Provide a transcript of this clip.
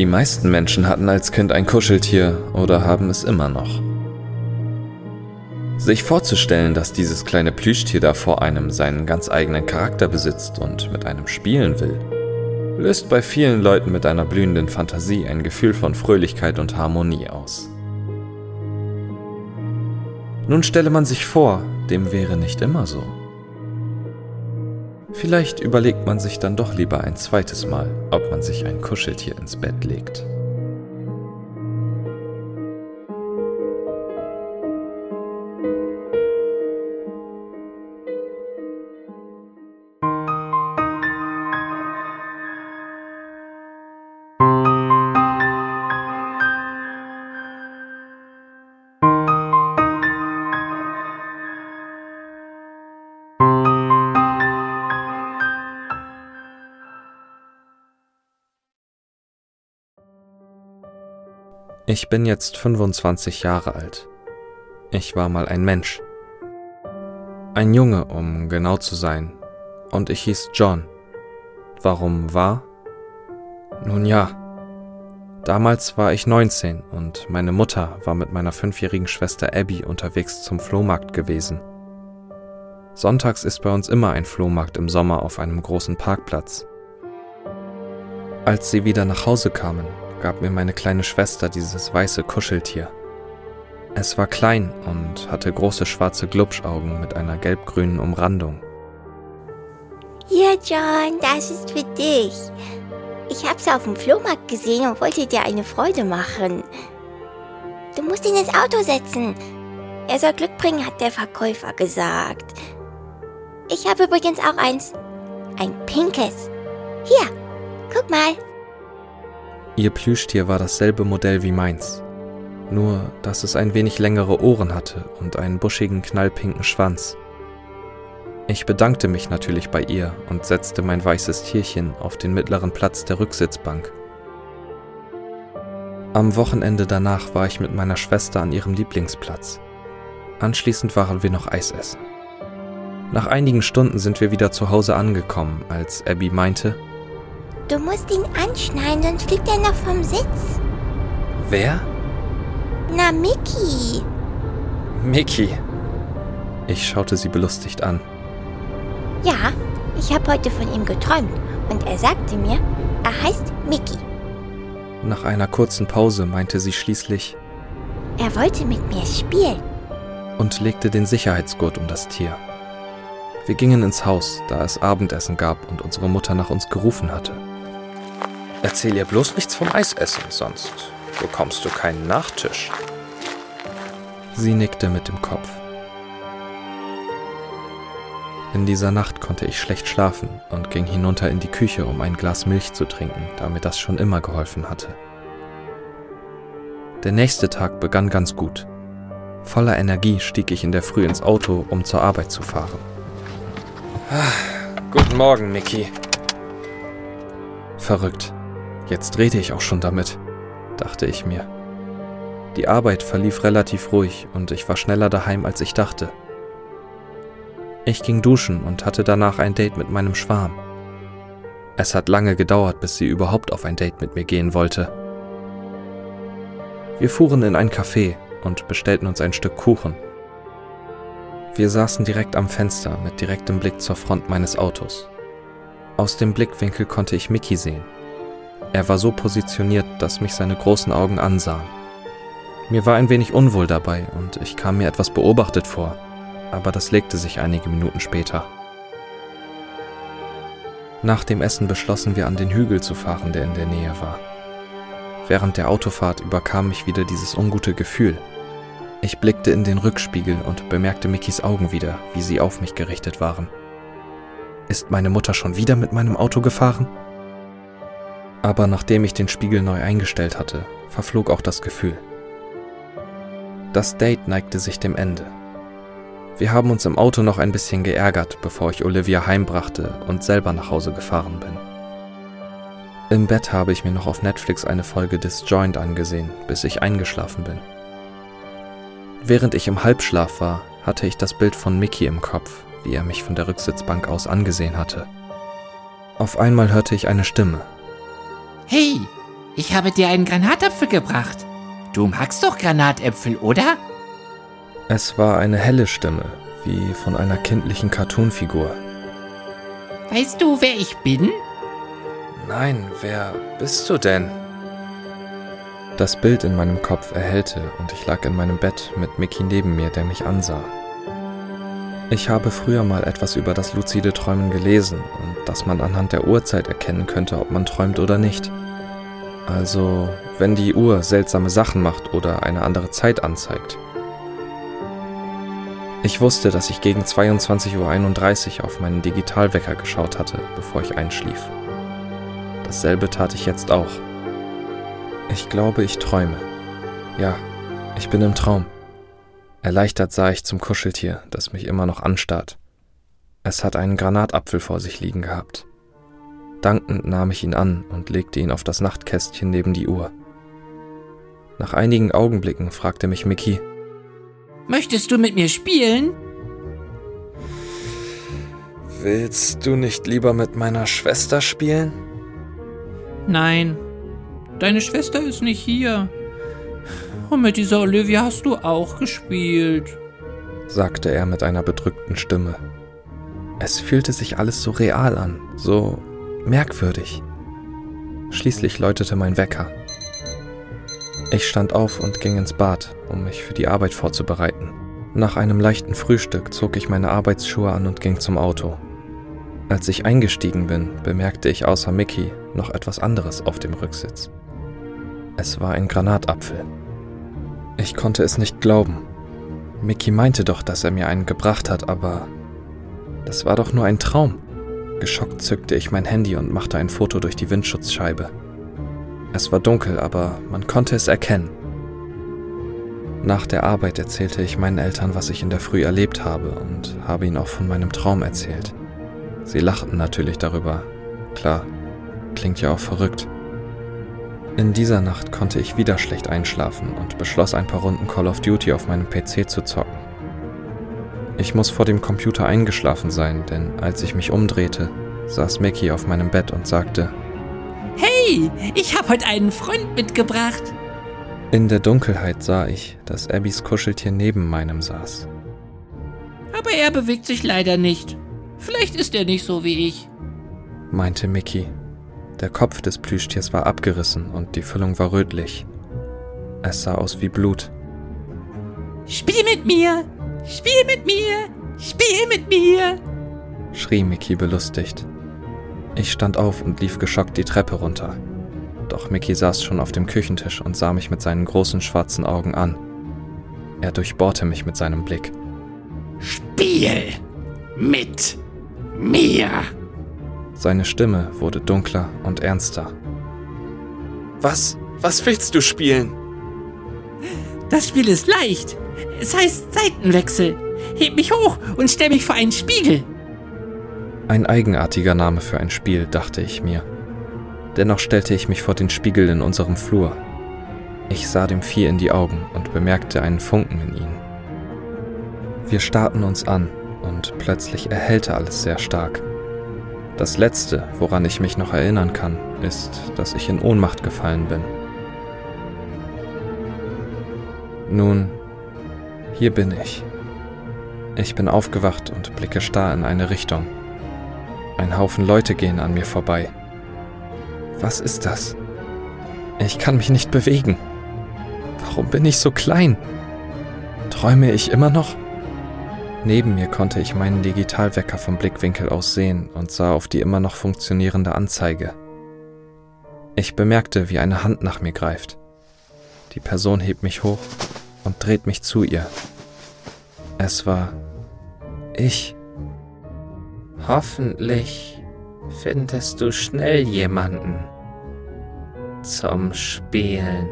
Die meisten Menschen hatten als Kind ein Kuscheltier oder haben es immer noch. Sich vorzustellen, dass dieses kleine Plüschtier da vor einem seinen ganz eigenen Charakter besitzt und mit einem spielen will, löst bei vielen Leuten mit einer blühenden Fantasie ein Gefühl von Fröhlichkeit und Harmonie aus. Nun stelle man sich vor, dem wäre nicht immer so. Vielleicht überlegt man sich dann doch lieber ein zweites Mal, ob man sich ein Kuscheltier ins Bett legt. Ich bin jetzt 25 Jahre alt. Ich war mal ein Mensch. Ein Junge, um genau zu sein. Und ich hieß John. Warum war? Nun ja. Damals war ich 19 und meine Mutter war mit meiner fünfjährigen Schwester Abby unterwegs zum Flohmarkt gewesen. Sonntags ist bei uns immer ein Flohmarkt im Sommer auf einem großen Parkplatz. Als sie wieder nach Hause kamen, gab mir meine kleine Schwester dieses weiße Kuscheltier. Es war klein und hatte große schwarze Glubschaugen mit einer gelbgrünen Umrandung. Hier, John, das ist für dich. Ich hab's auf dem Flohmarkt gesehen und wollte dir eine Freude machen. Du musst ihn ins Auto setzen. Er soll Glück bringen, hat der Verkäufer gesagt. Ich habe übrigens auch eins. Ein pinkes. Hier, guck mal. Ihr Plüschtier war dasselbe Modell wie meins, nur dass es ein wenig längere Ohren hatte und einen buschigen knallpinken Schwanz. Ich bedankte mich natürlich bei ihr und setzte mein weißes Tierchen auf den mittleren Platz der Rücksitzbank. Am Wochenende danach war ich mit meiner Schwester an ihrem Lieblingsplatz. Anschließend waren wir noch Eis essen. Nach einigen Stunden sind wir wieder zu Hause angekommen, als Abby meinte, Du musst ihn anschneiden, sonst fliegt er noch vom Sitz. Wer? Na, Mickey. Mickey. Ich schaute sie belustigt an. Ja, ich habe heute von ihm geträumt und er sagte mir, er heißt Mickey. Nach einer kurzen Pause meinte sie schließlich, Er wollte mit mir spielen. und legte den Sicherheitsgurt um das Tier. Wir gingen ins Haus, da es Abendessen gab und unsere Mutter nach uns gerufen hatte. Erzähl ihr bloß nichts vom Eisessen, sonst bekommst du keinen Nachtisch. Sie nickte mit dem Kopf. In dieser Nacht konnte ich schlecht schlafen und ging hinunter in die Küche, um ein Glas Milch zu trinken, da mir das schon immer geholfen hatte. Der nächste Tag begann ganz gut. Voller Energie stieg ich in der Früh ins Auto, um zur Arbeit zu fahren. Ah, guten Morgen, Mickey. Verrückt. Jetzt rede ich auch schon damit, dachte ich mir. Die Arbeit verlief relativ ruhig und ich war schneller daheim, als ich dachte. Ich ging duschen und hatte danach ein Date mit meinem Schwarm. Es hat lange gedauert, bis sie überhaupt auf ein Date mit mir gehen wollte. Wir fuhren in ein Café und bestellten uns ein Stück Kuchen. Wir saßen direkt am Fenster mit direktem Blick zur Front meines Autos. Aus dem Blickwinkel konnte ich Mickey sehen. Er war so positioniert, dass mich seine großen Augen ansahen. Mir war ein wenig unwohl dabei und ich kam mir etwas beobachtet vor, aber das legte sich einige Minuten später. Nach dem Essen beschlossen wir an den Hügel zu fahren, der in der Nähe war. Während der Autofahrt überkam mich wieder dieses ungute Gefühl. Ich blickte in den Rückspiegel und bemerkte Mickys Augen wieder, wie sie auf mich gerichtet waren. Ist meine Mutter schon wieder mit meinem Auto gefahren? Aber nachdem ich den Spiegel neu eingestellt hatte, verflog auch das Gefühl. Das Date neigte sich dem Ende. Wir haben uns im Auto noch ein bisschen geärgert, bevor ich Olivia heimbrachte und selber nach Hause gefahren bin. Im Bett habe ich mir noch auf Netflix eine Folge Disjoint angesehen, bis ich eingeschlafen bin. Während ich im Halbschlaf war, hatte ich das Bild von Mickey im Kopf, wie er mich von der Rücksitzbank aus angesehen hatte. Auf einmal hörte ich eine Stimme. Hey, ich habe dir einen Granatapfel gebracht. Du magst doch Granatäpfel, oder? Es war eine helle Stimme, wie von einer kindlichen Cartoonfigur. Weißt du, wer ich bin? Nein, wer bist du denn? Das Bild in meinem Kopf erhellte und ich lag in meinem Bett mit Mickey neben mir, der mich ansah. Ich habe früher mal etwas über das luzide Träumen gelesen und dass man anhand der Uhrzeit erkennen könnte, ob man träumt oder nicht. Also, wenn die Uhr seltsame Sachen macht oder eine andere Zeit anzeigt. Ich wusste, dass ich gegen 22.31 Uhr auf meinen Digitalwecker geschaut hatte, bevor ich einschlief. Dasselbe tat ich jetzt auch. Ich glaube, ich träume. Ja, ich bin im Traum. Erleichtert sah ich zum Kuscheltier, das mich immer noch anstarrt. Es hat einen Granatapfel vor sich liegen gehabt. Dankend nahm ich ihn an und legte ihn auf das Nachtkästchen neben die Uhr. Nach einigen Augenblicken fragte mich Mickey, Möchtest du mit mir spielen? Willst du nicht lieber mit meiner Schwester spielen? Nein, deine Schwester ist nicht hier. Und mit dieser Olivia hast du auch gespielt, sagte er mit einer bedrückten Stimme. Es fühlte sich alles so real an, so merkwürdig. Schließlich läutete mein Wecker. Ich stand auf und ging ins Bad, um mich für die Arbeit vorzubereiten. Nach einem leichten Frühstück zog ich meine Arbeitsschuhe an und ging zum Auto. Als ich eingestiegen bin, bemerkte ich außer Mickey noch etwas anderes auf dem Rücksitz. Es war ein Granatapfel. Ich konnte es nicht glauben. Mickey meinte doch, dass er mir einen gebracht hat, aber das war doch nur ein Traum. Geschockt zückte ich mein Handy und machte ein Foto durch die Windschutzscheibe. Es war dunkel, aber man konnte es erkennen. Nach der Arbeit erzählte ich meinen Eltern, was ich in der Früh erlebt habe und habe ihnen auch von meinem Traum erzählt. Sie lachten natürlich darüber. Klar, klingt ja auch verrückt. In dieser Nacht konnte ich wieder schlecht einschlafen und beschloss ein paar Runden Call of Duty auf meinem PC zu zocken. Ich muss vor dem Computer eingeschlafen sein, denn als ich mich umdrehte, saß Mickey auf meinem Bett und sagte, Hey, ich habe heute einen Freund mitgebracht. In der Dunkelheit sah ich, dass Abbys Kuscheltier neben meinem saß. Aber er bewegt sich leider nicht. Vielleicht ist er nicht so wie ich, meinte Mickey. Der Kopf des Plüschtiers war abgerissen und die Füllung war rötlich. Es sah aus wie Blut. Spiel mit mir! Spiel mit mir! Spiel mit mir! schrie Mickey belustigt. Ich stand auf und lief geschockt die Treppe runter. Doch Mickey saß schon auf dem Küchentisch und sah mich mit seinen großen schwarzen Augen an. Er durchbohrte mich mit seinem Blick. Spiel mit mir! Seine Stimme wurde dunkler und ernster. Was? Was willst du spielen? Das Spiel ist leicht. Es heißt Seitenwechsel. Heb mich hoch und stell mich vor einen Spiegel. Ein eigenartiger Name für ein Spiel, dachte ich mir. Dennoch stellte ich mich vor den Spiegel in unserem Flur. Ich sah dem Vieh in die Augen und bemerkte einen Funken in ihnen. Wir starrten uns an und plötzlich erhellte alles sehr stark. Das Letzte, woran ich mich noch erinnern kann, ist, dass ich in Ohnmacht gefallen bin. Nun, hier bin ich. Ich bin aufgewacht und blicke starr in eine Richtung. Ein Haufen Leute gehen an mir vorbei. Was ist das? Ich kann mich nicht bewegen. Warum bin ich so klein? Träume ich immer noch? Neben mir konnte ich meinen Digitalwecker vom Blickwinkel aus sehen und sah auf die immer noch funktionierende Anzeige. Ich bemerkte, wie eine Hand nach mir greift. Die Person hebt mich hoch und dreht mich zu ihr. Es war ich. Hoffentlich findest du schnell jemanden zum Spielen.